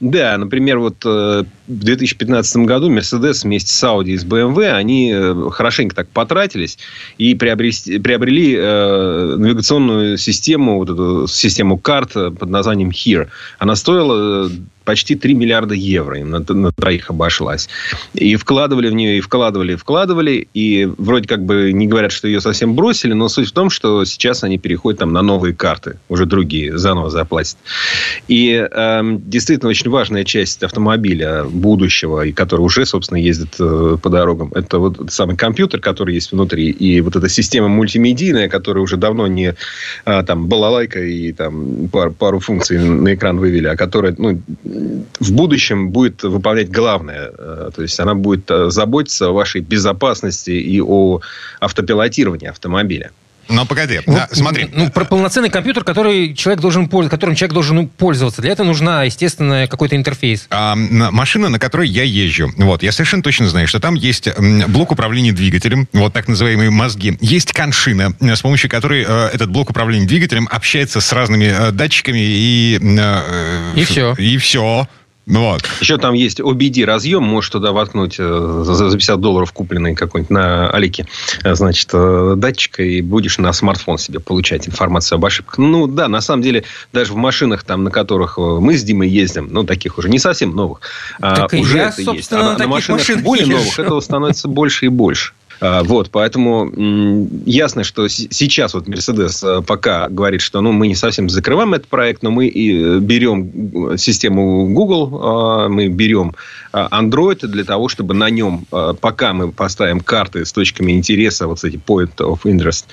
Speaker 6: да, например, вот э, в 2015 году Mercedes вместе с Audi и с BMW, они э, хорошенько так потратились и приобрели, приобрели э, навигационную систему, вот эту систему карт под названием HERE. Она стоила почти 3 миллиарда евро им на, на троих обошлась. И вкладывали в нее, и вкладывали, и вкладывали. И вроде как бы не говорят, что ее совсем бросили, но суть в том, что сейчас они переходят там на новые карты, уже другие, заново заплатят. И э, действительно очень важная часть автомобиля будущего, и который уже, собственно, ездит э, по дорогам, это вот самый компьютер, который есть внутри, и вот эта система мультимедийная, которая уже давно не э, там балалайка и там пар, пару функций на экран вывели, а которая ну, в будущем будет выполнять главное. Э, то есть она будет э, заботиться о вашей безопасности и о автопилотировании автомобиля.
Speaker 2: Но погоди, вот, да, смотри.
Speaker 3: Ну, про полноценный компьютер, который человек должен, которым человек должен пользоваться. Для этого нужна, естественно, какой-то интерфейс.
Speaker 2: А, машина, на которой я езжу. Вот, я совершенно точно знаю, что там есть блок управления двигателем, вот так называемые мозги. Есть коншина, с помощью которой э, этот блок управления двигателем общается с разными э, датчиками и...
Speaker 3: Э, и все.
Speaker 2: И все. Ну, вот.
Speaker 6: Еще там есть OBD разъем, можешь туда воткнуть э, за 50 долларов купленный какой-нибудь на Алике, э, значит, э, датчик, и будешь на смартфон себе получать информацию об ошибках. Ну, да, на самом деле, даже в машинах, там, на которых мы с Димой ездим, ну, таких уже не совсем новых,
Speaker 3: а так уже я, это есть. А на, на машинах
Speaker 6: более новых этого становится больше и больше. А, вот, поэтому ясно, что сейчас вот Мерседес э, пока говорит, что ну, мы не совсем закрываем этот проект, но мы и э, берем систему Google, а, мы берем а, Android для того, чтобы на нем, пока мы поставим карты с точками интереса, вот эти point of interest,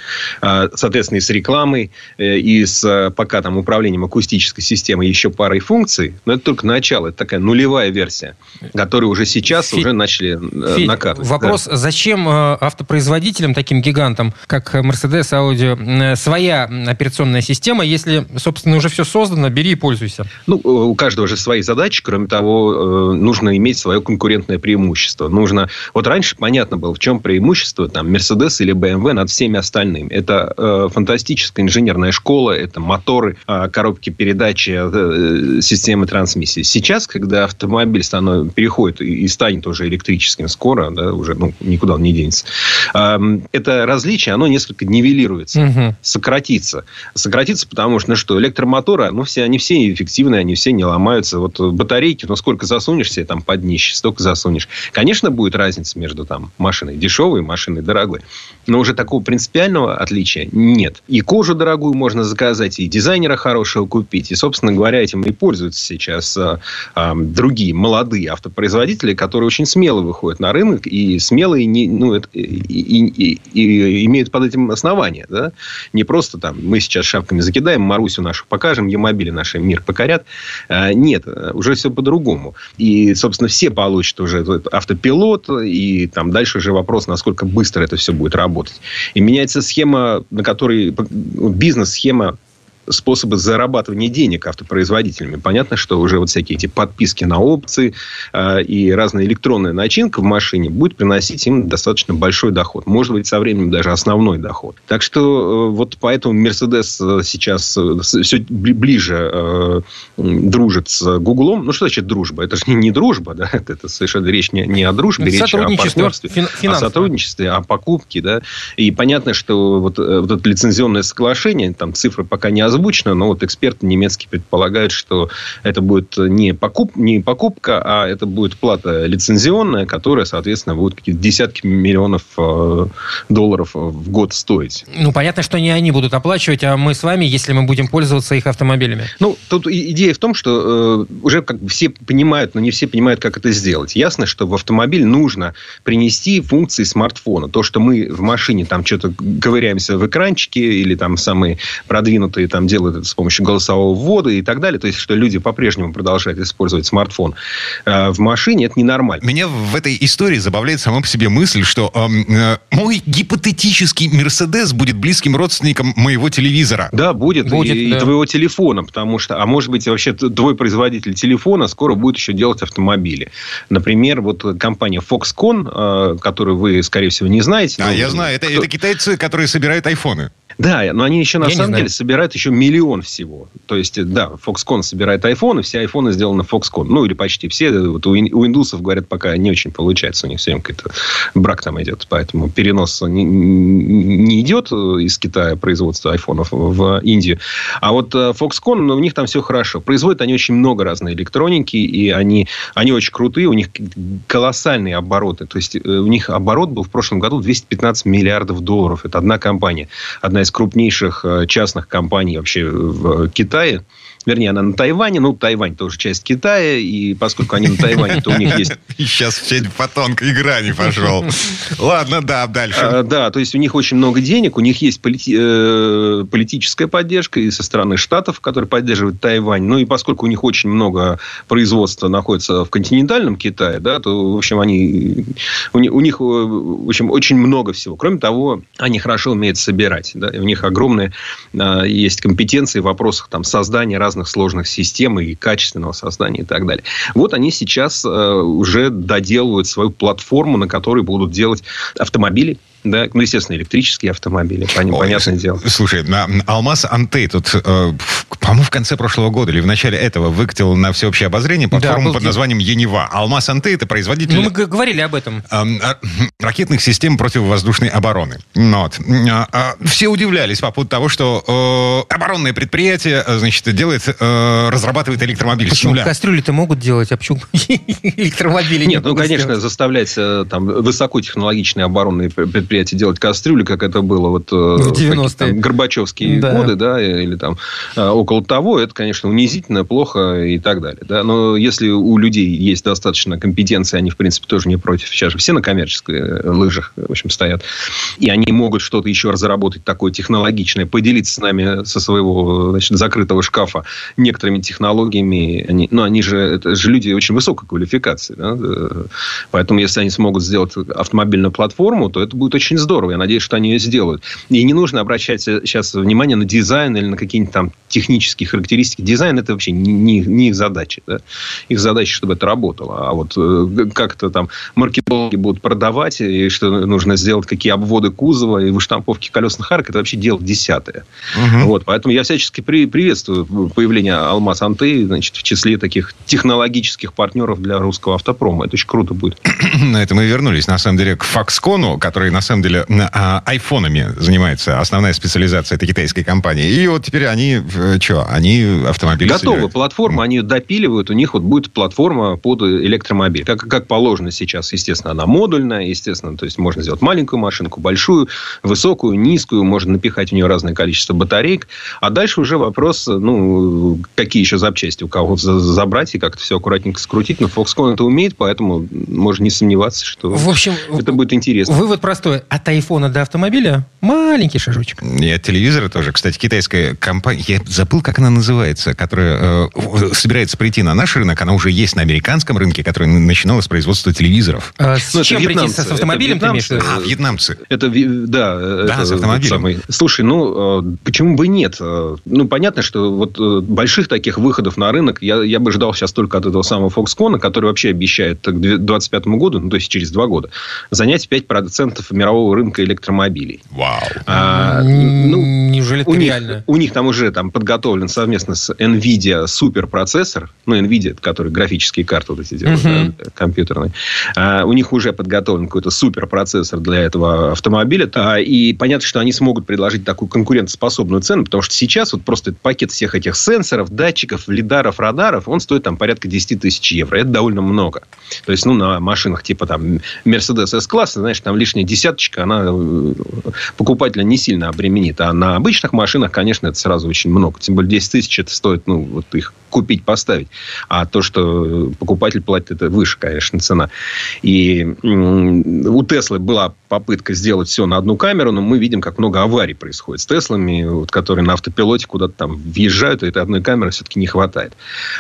Speaker 6: соответственно, и с рекламой, э, и с пока там управлением акустической системой еще парой функций, но это только начало, это такая нулевая версия, которую уже сейчас Фи... уже начали Фи... накатывать.
Speaker 3: Вопрос, да. зачем автопроизводителям, таким гигантам, как Mercedes, Audi, э, своя операционная система. Если, собственно, уже все создано, бери и пользуйся.
Speaker 6: Ну, э, у каждого же свои задачи. Кроме того, э, нужно иметь свое конкурентное преимущество. Нужно... Вот раньше понятно было, в чем преимущество там Mercedes или BMW над всеми остальными. Это э, фантастическая инженерная школа, это моторы, э, коробки передачи, э, системы трансмиссии. Сейчас, когда автомобиль станов... переходит и, станет уже электрическим скоро, да, уже ну, никуда он не денется, это различие, оно несколько нивелируется, угу. сократится. Сократится, потому что, ну что, электромоторы, ну, все, они все эффективные, они все не ломаются. Вот батарейки, ну, сколько засунешь себе там под днище, столько засунешь. Конечно, будет разница между там машиной дешевой и машиной дорогой. Но уже такого принципиального отличия нет. И кожу дорогую можно заказать, и дизайнера хорошего купить. И, собственно говоря, этим и пользуются сейчас а, а, другие молодые автопроизводители, которые очень смело выходят на рынок и смелые не, ну, это, и, и, и имеют под этим основания. Да? Не просто там мы сейчас шапками закидаем, Марусю нашу покажем, Емобили наши мир покорят. А, нет, уже все по-другому. И, собственно, все получат уже автопилот, и там дальше уже вопрос, насколько быстро это все будет работать. И меняется схема, на которой бизнес-схема способы зарабатывания денег автопроизводителями. Понятно, что уже вот всякие эти подписки на опции э, и разная электронная начинка в машине будет приносить им достаточно большой доход. Может быть, со временем даже основной доход. Так что э, вот поэтому Mercedes сейчас э, все ближе э, дружит с Гуглом. Ну, что значит дружба? Это же не, не дружба, да? Это, это совершенно речь не, не о дружбе, речь о партнерстве, фин, о сотрудничестве, о покупке, да? И понятно, что вот, э, вот это лицензионное соглашение, там цифры пока не озвучены, озвучено, но вот эксперты немецкие предполагают, что это будет не, покуп, не покупка, а это будет плата лицензионная, которая, соответственно, будет какие-то десятки миллионов э, долларов в год стоить.
Speaker 3: Ну, понятно, что не они будут оплачивать, а мы с вами, если мы будем пользоваться их автомобилями.
Speaker 6: Ну, тут идея в том, что э, уже как бы все понимают, но не все понимают, как это сделать. Ясно, что в автомобиль нужно принести функции смартфона. То, что мы в машине там что-то ковыряемся в экранчике или там самые продвинутые там там делают это с помощью голосового ввода и так далее. То есть, что люди по-прежнему продолжают использовать смартфон э, в машине, это ненормально.
Speaker 2: Меня в этой истории забавляет сама по себе мысль, что э, мой гипотетический Мерседес будет близким родственником моего телевизора.
Speaker 6: Да, будет,
Speaker 3: Будет,
Speaker 6: и,
Speaker 3: да.
Speaker 6: и твоего телефона, потому что, а может быть, вообще твой производитель телефона скоро будет еще делать автомобили. Например, вот компания Foxconn, э, которую вы, скорее всего, не знаете.
Speaker 2: А,
Speaker 6: ну,
Speaker 2: я знаю, это,
Speaker 6: кто-
Speaker 2: это китайцы, которые собирают айфоны.
Speaker 6: Да, но они еще на
Speaker 3: Я
Speaker 6: самом деле собирают еще миллион всего. То есть, да, Foxconn собирает айфоны, все айфоны сделаны Foxconn. Ну, или почти все. Вот у, у индусов, говорят, пока не очень получается. У них все время какой-то брак там идет. Поэтому перенос не, не идет из Китая производства айфонов в Индию. А вот э, Foxconn, ну, у них там все хорошо. Производят они очень много разной электроники, и они, они очень крутые. У них колоссальные обороты. То есть, э, у них оборот был в прошлом году 215 миллиардов долларов. Это одна компания. Одна из крупнейших э, частных компаний вообще в Китае. Вернее, она на Тайване. Ну, Тайвань тоже часть Китая. И поскольку они на Тайване, то у них есть
Speaker 2: Сейчас все по тонкой грани пошел. Ладно, да, дальше.
Speaker 6: А, Да, то есть у них очень много денег, у них есть э, политическая поддержка и со стороны Штатов, которые поддерживают Тайвань. Ну и поскольку у них очень много производства находится в континентальном Китае, да, то, в общем, они, у, них, э, в общем, очень много всего. Кроме того, они хорошо умеют собирать. Да, и у них огромные а, есть компетенции в вопросах там, создания разных сложных систем и качественного создания и так далее. Вот они сейчас э, уже доделывают свою платформу, на которой будут делать автомобили. Да, ну, естественно, электрические автомобили, пон-
Speaker 2: Ой,
Speaker 6: понятное
Speaker 2: с-
Speaker 6: дело.
Speaker 2: Слушай, на Алмаз Антей тут, э, в- по-моему, в конце прошлого года или в начале этого выкатил на всеобщее обозрение платформу
Speaker 3: был
Speaker 2: под названием Енева. Алмаз Антей это производитель
Speaker 3: Ну, мы г- говорили об этом.
Speaker 2: эм, а, ракетных систем противовоздушной обороны. Ну Вот. А, а, Все удивлялись по поводу того, что э, оборонное предприятие, э, значит, делает, э, разрабатывает электромобиль с
Speaker 3: Почему
Speaker 2: нуля.
Speaker 3: кастрюли-то могут делать, а почему электромобили не
Speaker 6: Нет, ну, конечно, заставлять э, там высокотехнологичные оборонные пр- предприятия делать кастрюли, как это было вот э,
Speaker 3: В
Speaker 6: в какие-то
Speaker 3: 90-е.
Speaker 6: там Горбачевские
Speaker 3: Да.
Speaker 6: годы, да, или там э, около того, это, конечно, унизительно, плохо и так далее. Да? Но если у людей есть достаточно компетенции, они, в принципе, тоже не против. Сейчас же все на коммерческой э, лыжах, в общем, стоят. И они могут что-то еще разработать такое технологичное, поделиться с нами со своего значит, закрытого шкафа некоторыми технологиями. Они, ну, они же, это же люди очень высокой квалификации. да, э, Поэтому, если они смогут сделать автомобильную платформу, то это будет очень здорово. Я надеюсь, что они ее сделают. И не нужно обращать сейчас внимание на дизайн или на какие-нибудь там технические характеристики. Дизайн это вообще не, не- не их задача. да. Их задача, чтобы это работало. А вот э, как-то там маркетологи будут продавать, и что нужно сделать, какие обводы кузова и выштамповки колесных арок, это вообще дело десятое. Вот, поэтому я всячески при- приветствую появление Алмаз Анты значит, в числе таких технологических партнеров для русского автопрома. Это очень круто будет.
Speaker 2: На это мы вернулись, на самом деле, к Foxconn, который, на самом деле, а, айфонами занимается. Основная специализация этой китайской компании. И вот теперь они, что, они автомобили
Speaker 6: Готова
Speaker 2: собирают.
Speaker 6: платформа, они ее допиливают, у них вот будет платформа под электромобиль. Как, как положено сейчас, естественно, она модульная, естественно, то есть можно сделать маленькую машинку, большую, высокую, низкую, можно напихать в нее разное количество батареек. А дальше уже вопрос, ну, какие еще запчасти у кого за- забрать и как-то все аккуратненько скрутить. Но Foxconn это умеет, поэтому можно не сомневаться, что
Speaker 3: В общем,
Speaker 6: это будет интересно.
Speaker 3: вывод простой. От айфона до автомобиля маленький шажочек.
Speaker 2: И от телевизора тоже. Кстати, китайская компания, я забыл, как она называется, которая э, собирается прийти на наш рынок. Она уже есть на американском рынке, которая начинала с производства телевизоров.
Speaker 3: А с
Speaker 6: Ну,
Speaker 3: чем прийти? С автомобилем
Speaker 6: Это
Speaker 3: ты имеешь
Speaker 6: вьетнамцы.
Speaker 2: А, вьетнамцы.
Speaker 6: Это, да,
Speaker 2: Да,
Speaker 6: это
Speaker 2: с автомобилем.
Speaker 6: самый- Слушай, ну, э, почему бы нет? Э, Ну, понятно, что вот э, больших таких выходов на рынок я, я бы ждал сейчас только от этого самого Foxconn, который вообще обещает к 2025 году, ну, то есть через два года, занять 5% мирового рынка электромобилей.
Speaker 2: Вау.
Speaker 6: А, ну,
Speaker 3: Неужели это
Speaker 6: у них,
Speaker 3: реально?
Speaker 6: у них там уже там подготовлен совместно с NVIDIA суперпроцессор, ну, NVIDIA, который графические карты вот эти делают,
Speaker 3: Мгм.
Speaker 6: да, компьютерные. А, у них уже подготовлен какой-то суперпроцессор для этого автомобиля. А, и понятно, что они смогут предложить такую конкурентоспособную цену, потому что сейчас вот просто этот пакет всех этих сенсоров, датчиков, лидаров, радаров, он стоит там порядка 10 тысяч евро. Это довольно много. То есть, ну, на машинах типа там Mercedes S-класса, знаешь, там лишняя десяточка, она э, покупателя не сильно обременит. А на обычных машинах, конечно, это сразу очень много. Тем более 10 тысяч это стоит, ну, вот их купить, поставить. А то, что покупатель платит, это выше, конечно, цена. И у Теслы была попытка сделать все на одну камеру, но мы видим, как много аварий происходит с Теслами, вот, которые на автопилоте куда-то там въезжают, и этой одной камеры все-таки не хватает.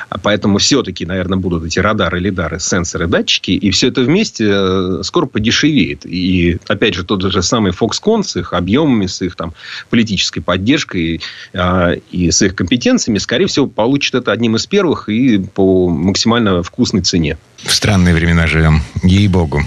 Speaker 6: А поэтому все-таки, наверное, будут эти радары, лидары, сенсоры, датчики, и все это вместе э, скоро подешевеет. И, опять же, тот же самый Foxconn с их объемами, с их там политической поддержкой э, и с их компетенциями, скорее всего, получит это одним из первых и по максимально вкусной цене.
Speaker 2: В странные времена живем, ей-богу.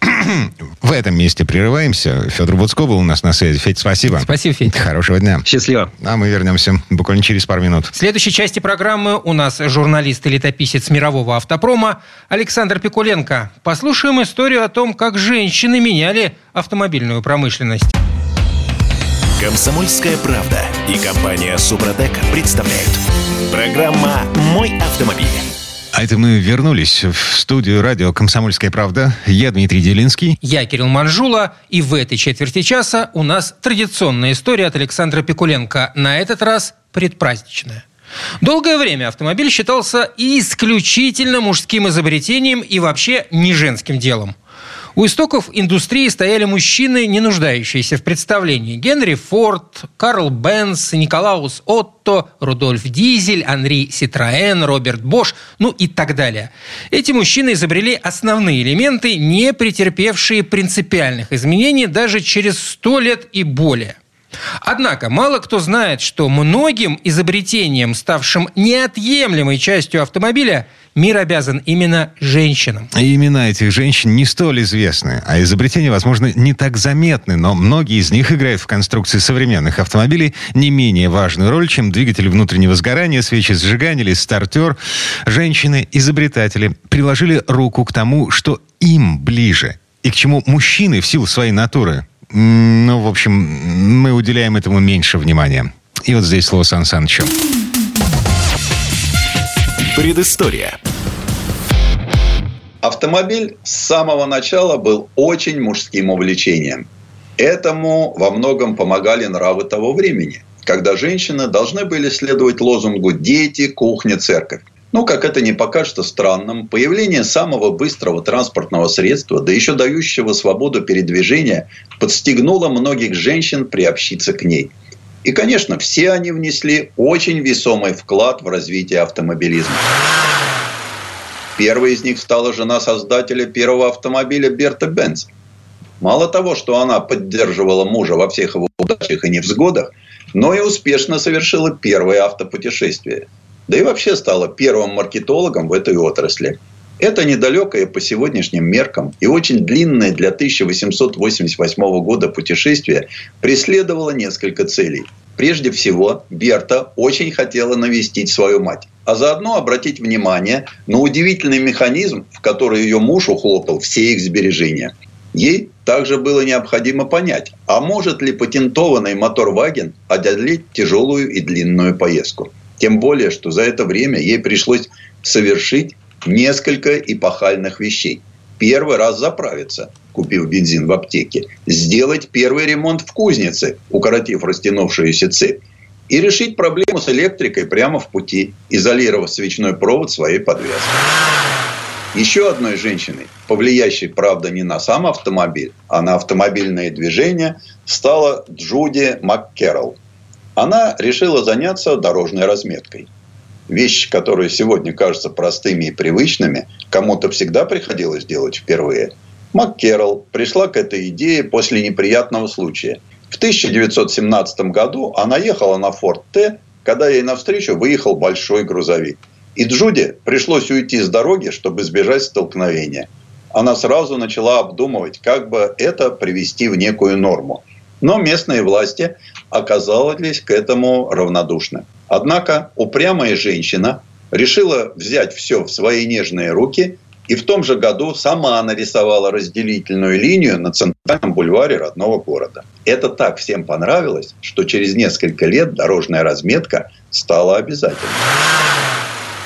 Speaker 2: В этом месте прерываемся. Федор Буцко был у нас на связи. Федь, спасибо.
Speaker 3: Спасибо, Федь.
Speaker 2: Хорошего дня.
Speaker 6: Счастливо.
Speaker 2: А мы вернемся буквально через пару минут.
Speaker 3: В следующей части программы у нас журналист и летописец мирового автопрома Александр Пикуленко. Послушаем историю о том, как женщины меняли автомобильную промышленность.
Speaker 1: Комсомольская правда и компания Супротек представляют. Программа «Мой автомобиль».
Speaker 2: А это мы вернулись в студию радио «Комсомольская правда». Я Дмитрий Делинский.
Speaker 3: Я Кирилл Манжула. И в этой четверти часа у нас традиционная история от Александра Пикуленко. На этот раз предпраздничная. Долгое время автомобиль считался исключительно мужским изобретением и вообще не женским делом – у истоков индустрии стояли мужчины, не нуждающиеся в представлении. Генри Форд, Карл Бенц, Николаус Отто, Рудольф Дизель, Анри Ситроен, Роберт Бош, ну и так далее. Эти мужчины изобрели основные элементы, не претерпевшие принципиальных изменений даже через сто лет и более – Однако мало кто знает, что многим изобретениям, ставшим неотъемлемой частью автомобиля, мир обязан именно женщинам.
Speaker 2: И имена этих женщин не столь известны, а изобретения, возможно, не так заметны, но многие из них играют в конструкции современных автомобилей не менее важную роль, чем двигатель внутреннего сгорания, свечи зажигания или стартер. Женщины-изобретатели приложили руку к тому, что им ближе, и к чему мужчины в силу своей натуры ну, в общем, мы уделяем этому меньше внимания. И вот здесь слово Сан Санычу.
Speaker 1: Предыстория.
Speaker 7: Автомобиль с самого начала был очень мужским увлечением. Этому во многом помогали нравы того времени, когда женщины должны были следовать лозунгу «дети, кухня, церковь». Ну, как это не покажется странным, появление самого быстрого транспортного средства, да еще дающего свободу передвижения, подстегнуло многих женщин приобщиться к ней. И, конечно, все они внесли очень весомый вклад в развитие автомобилизма. Первой из них стала жена создателя первого автомобиля Берта Бенц. Мало того, что она поддерживала мужа во всех его удачах и невзгодах, но и успешно совершила первое автопутешествие – да и вообще стала первым маркетологом в этой отрасли. Это недалекое по сегодняшним меркам и очень длинное для 1888 года путешествие преследовало несколько целей. Прежде всего, Берта очень хотела навестить свою мать, а заодно обратить внимание на удивительный механизм, в который ее муж ухлопал все их сбережения. Ей также было необходимо понять, а может ли патентованный мотор Ваген одолеть тяжелую и длинную поездку. Тем более, что за это время ей пришлось совершить несколько эпохальных вещей. Первый раз заправиться, купив бензин в аптеке. Сделать первый ремонт в кузнице, укоротив растянувшуюся цепь. И решить проблему с электрикой прямо в пути, изолировав свечной провод своей подвески. Еще одной женщиной, повлияющей, правда, не на сам автомобиль, а на автомобильное движение, стала Джуди МакКерролл она решила заняться дорожной разметкой. Вещи, которые сегодня кажутся простыми и привычными, кому-то всегда приходилось делать впервые. МакКерролл пришла к этой идее после неприятного случая. В 1917 году она ехала на Форд Т, когда ей навстречу выехал большой грузовик. И Джуди пришлось уйти с дороги, чтобы избежать столкновения. Она сразу начала обдумывать, как бы это привести в некую норму. Но местные власти оказались к этому равнодушны. Однако упрямая женщина решила взять все в свои нежные руки и в том же году сама нарисовала разделительную линию на центральном бульваре родного города. Это так всем понравилось, что через несколько лет дорожная разметка стала обязательной.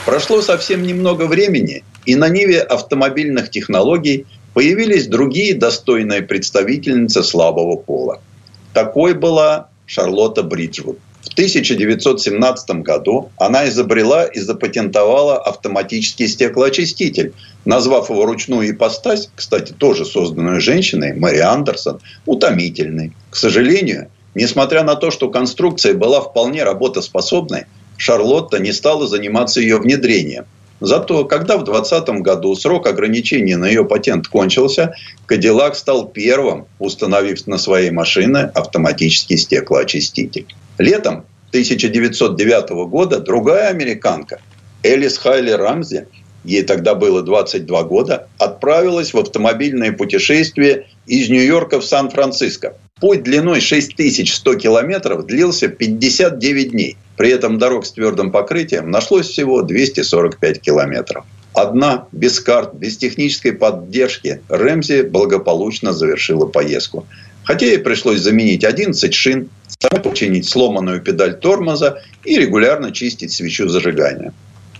Speaker 7: Прошло совсем немного времени, и на ниве автомобильных технологий появились другие достойные представительницы слабого пола – такой была Шарлотта Бриджвуд. В 1917 году она изобрела и запатентовала автоматический стеклоочиститель, назвав его ручную ипостась, кстати, тоже созданную женщиной, Мэри Андерсон, утомительной. К сожалению, несмотря на то, что конструкция была вполне работоспособной, Шарлотта не стала заниматься ее внедрением. Зато, когда в 2020 году срок ограничения на ее патент кончился, Кадиллак стал первым, установив на своей машине автоматический стеклоочиститель. Летом 1909 года другая американка, Элис Хайли Рамзи, ей тогда было 22 года, отправилась в автомобильное путешествие из Нью-Йорка в Сан-Франциско. Путь длиной 6100 километров длился 59 дней. При этом дорог с твердым покрытием нашлось всего 245 километров. Одна, без карт, без технической поддержки, Рэмзи благополучно завершила поездку. Хотя ей пришлось заменить 11 шин, самой починить сломанную педаль тормоза и регулярно чистить свечу зажигания.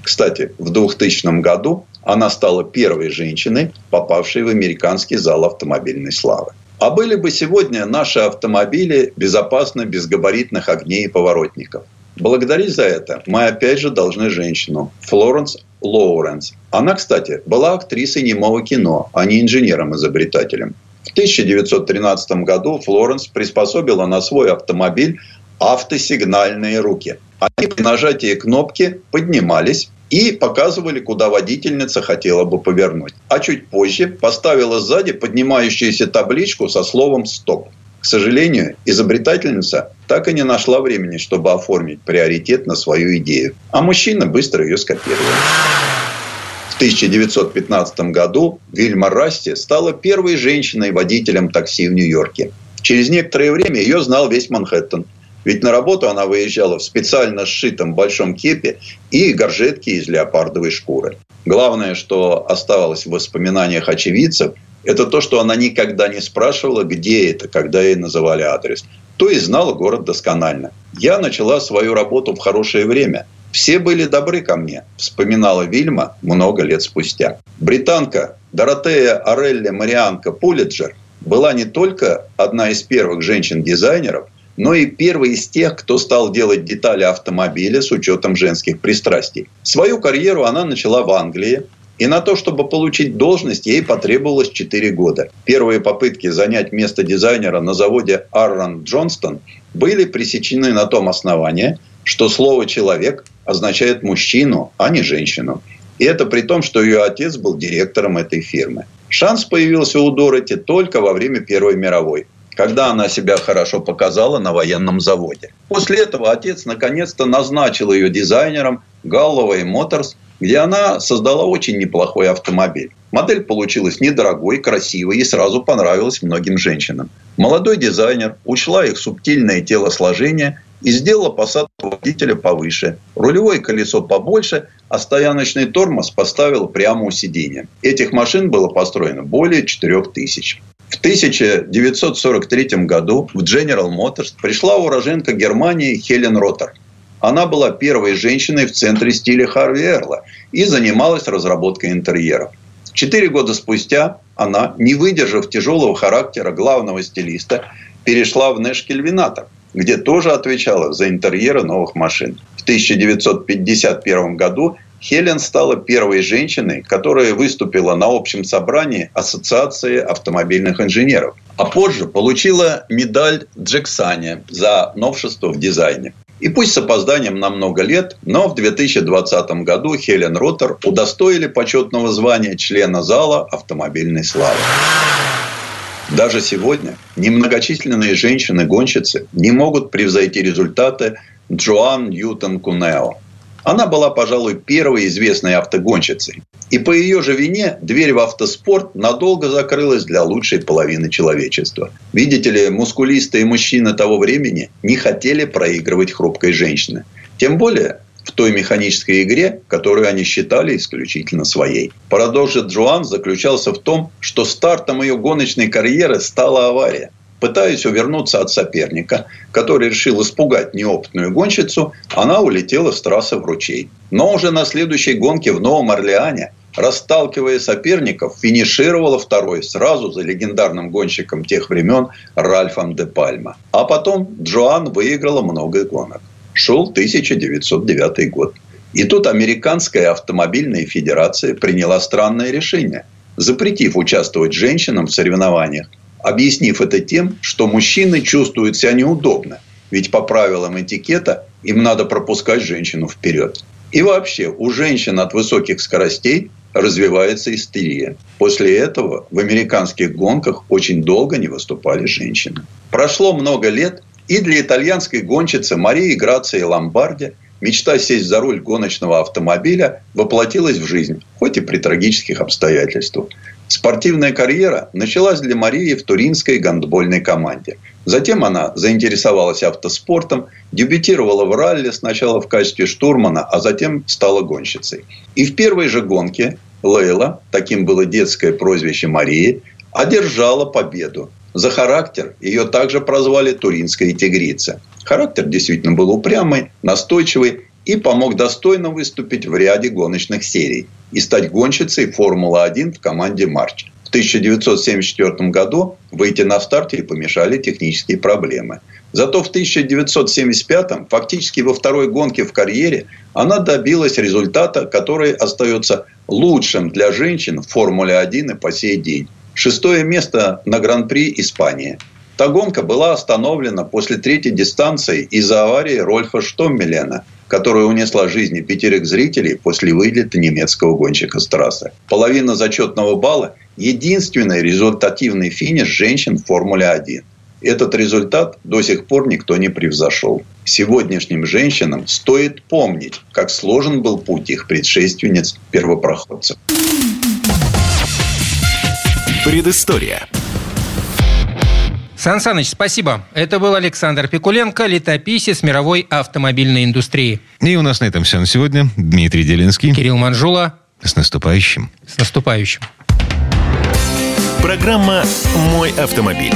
Speaker 7: Кстати, в 2000 году она стала первой женщиной, попавшей в американский зал автомобильной славы. А были бы сегодня наши автомобили безопасны без габаритных огней и поворотников. Благодарить за это мы опять же должны женщину Флоренс Лоуренс. Она, кстати, была актрисой немого кино, а не инженером-изобретателем. В 1913 году Флоренс приспособила на свой автомобиль автосигнальные руки. Они при нажатии кнопки поднимались и показывали, куда водительница хотела бы повернуть. А чуть позже поставила сзади поднимающуюся табличку со словом «стоп». К сожалению, изобретательница так и не нашла времени, чтобы оформить приоритет на свою идею. А мужчина быстро ее скопировал. В 1915 году Вильма Расти стала первой женщиной-водителем такси в Нью-Йорке. Через некоторое время ее знал весь Манхэттен – ведь на работу она выезжала в специально сшитом большом кепе и горжетке из леопардовой шкуры. Главное, что оставалось в воспоминаниях очевидцев, это то, что она никогда не спрашивала, где это, когда ей называли адрес. То есть знала город досконально. Я начала свою работу в хорошее время. Все были добры ко мне, вспоминала Вильма много лет спустя. Британка Доротея Орелли Марианка Пулиджер была не только одна из первых женщин-дизайнеров – но и первый из тех, кто стал делать детали автомобиля с учетом женских пристрастий. Свою карьеру она начала в Англии, и на то, чтобы получить должность, ей потребовалось 4 года. Первые попытки занять место дизайнера на заводе Аррон Джонстон были пресечены на том основании, что слово «человек» означает мужчину, а не женщину. И это при том, что ее отец был директором этой фирмы. Шанс появился у Дороти только во время Первой мировой когда она себя хорошо показала на военном заводе. После этого отец наконец-то назначил ее дизайнером Galloway Motors, где она создала очень неплохой автомобиль. Модель получилась недорогой, красивой и сразу понравилась многим женщинам. Молодой дизайнер учла их субтильное телосложение и сделала посадку водителя повыше, рулевое колесо побольше, а стояночный тормоз поставила прямо у сиденья. Этих машин было построено более 4000. В 1943 году в General Motors пришла уроженка Германии Хелен Роттер. Она была первой женщиной в центре стиля Харви Эрла и занималась разработкой интерьеров. Четыре года спустя она, не выдержав тяжелого характера главного стилиста, перешла в Нэш Кельвинатор, где тоже отвечала за интерьеры новых машин. В 1951 году Хелен стала первой женщиной, которая выступила на общем собрании Ассоциации автомобильных инженеров. А позже получила медаль Джексани за новшество в дизайне. И пусть с опозданием на много лет, но в 2020 году Хелен Роттер удостоили почетного звания члена зала автомобильной славы. Даже сегодня немногочисленные женщины-гонщицы не могут превзойти результаты Джоан Ньютон Кунео. Она была, пожалуй, первой известной автогонщицей. И по ее же вине дверь в автоспорт надолго закрылась для лучшей половины человечества. Видите ли, мускулистые мужчины того времени не хотели проигрывать хрупкой женщине. Тем более в той механической игре, которую они считали исключительно своей. Парадокс Джоан заключался в том, что стартом ее гоночной карьеры стала авария – Пытаясь увернуться от соперника, который решил испугать неопытную гонщицу, она улетела с трассы в ручей. Но уже на следующей гонке в Новом Орлеане расталкивая соперников, финишировала второй сразу за легендарным гонщиком тех времен Ральфом де Пальма. А потом Джоан выиграла много гонок. Шел 1909 год. И тут Американская автомобильная федерация приняла странное решение, запретив участвовать женщинам в соревнованиях, объяснив это тем, что мужчины чувствуют себя неудобно, ведь по правилам этикета им надо пропускать женщину вперед. И вообще, у женщин от высоких скоростей развивается истерия. После этого в американских гонках очень долго не выступали женщины. Прошло много лет, и для итальянской гонщицы Марии Грации Ломбарди мечта сесть за руль гоночного автомобиля воплотилась в жизнь, хоть и при трагических обстоятельствах. Спортивная карьера началась для Марии в туринской гандбольной команде. Затем она заинтересовалась автоспортом, дебютировала в ралли сначала в качестве штурмана, а затем стала гонщицей. И в первой же гонке Лейла, таким было детское прозвище Марии, одержала победу. За характер ее также прозвали «Туринская тигрица». Характер действительно был упрямый, настойчивый и помог достойно выступить в ряде гоночных серий и стать гонщицей Формулы-1 в команде «Марч». В 1974 году выйти на старт ей помешали технические проблемы. Зато в 1975, фактически во второй гонке в карьере, она добилась результата, который остается лучшим для женщин в Формуле-1 и по сей день. Шестое место на Гран-при Испании. Та гонка была остановлена после третьей дистанции из-за аварии Рольфа Штоммелена, которая унесла жизни пятерых зрителей после вылета немецкого гонщика с трассы. Половина зачетного балла – единственный результативный финиш женщин в Формуле-1. Этот результат до сих пор никто не превзошел. Сегодняшним женщинам стоит помнить, как сложен был путь их предшественниц-первопроходцев.
Speaker 1: Предыстория.
Speaker 3: Сан Саныч, спасибо. Это был Александр Пикуленко, летописец мировой автомобильной индустрии.
Speaker 2: И у нас на этом все на сегодня. Дмитрий Делинский.
Speaker 3: Кирилл Манжула.
Speaker 2: С наступающим.
Speaker 3: С наступающим.
Speaker 1: Программа «Мой автомобиль».